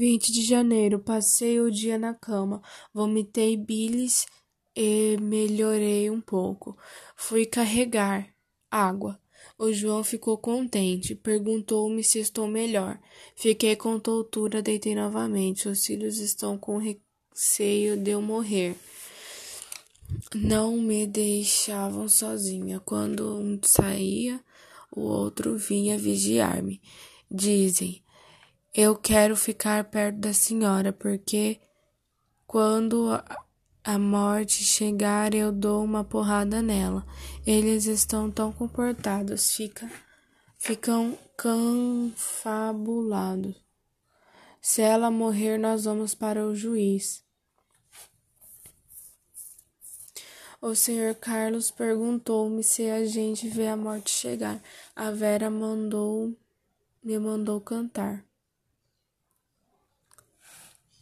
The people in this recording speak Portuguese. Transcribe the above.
20 de janeiro. Passei o dia na cama. Vomitei bilis e melhorei um pouco. Fui carregar água. O João ficou contente. Perguntou-me se estou melhor. Fiquei com tontura, deitei novamente. Os filhos estão com receio de eu morrer. Não me deixavam sozinha. Quando um saía, o outro vinha vigiar-me. Dizem, eu quero ficar perto da senhora, porque quando a morte chegar, eu dou uma porrada nela. Eles estão tão comportados, fica, ficam confabulados. Se ela morrer, nós vamos para o juiz. O senhor Carlos perguntou-me se a gente vê a morte chegar. A Vera mandou me mandou cantar.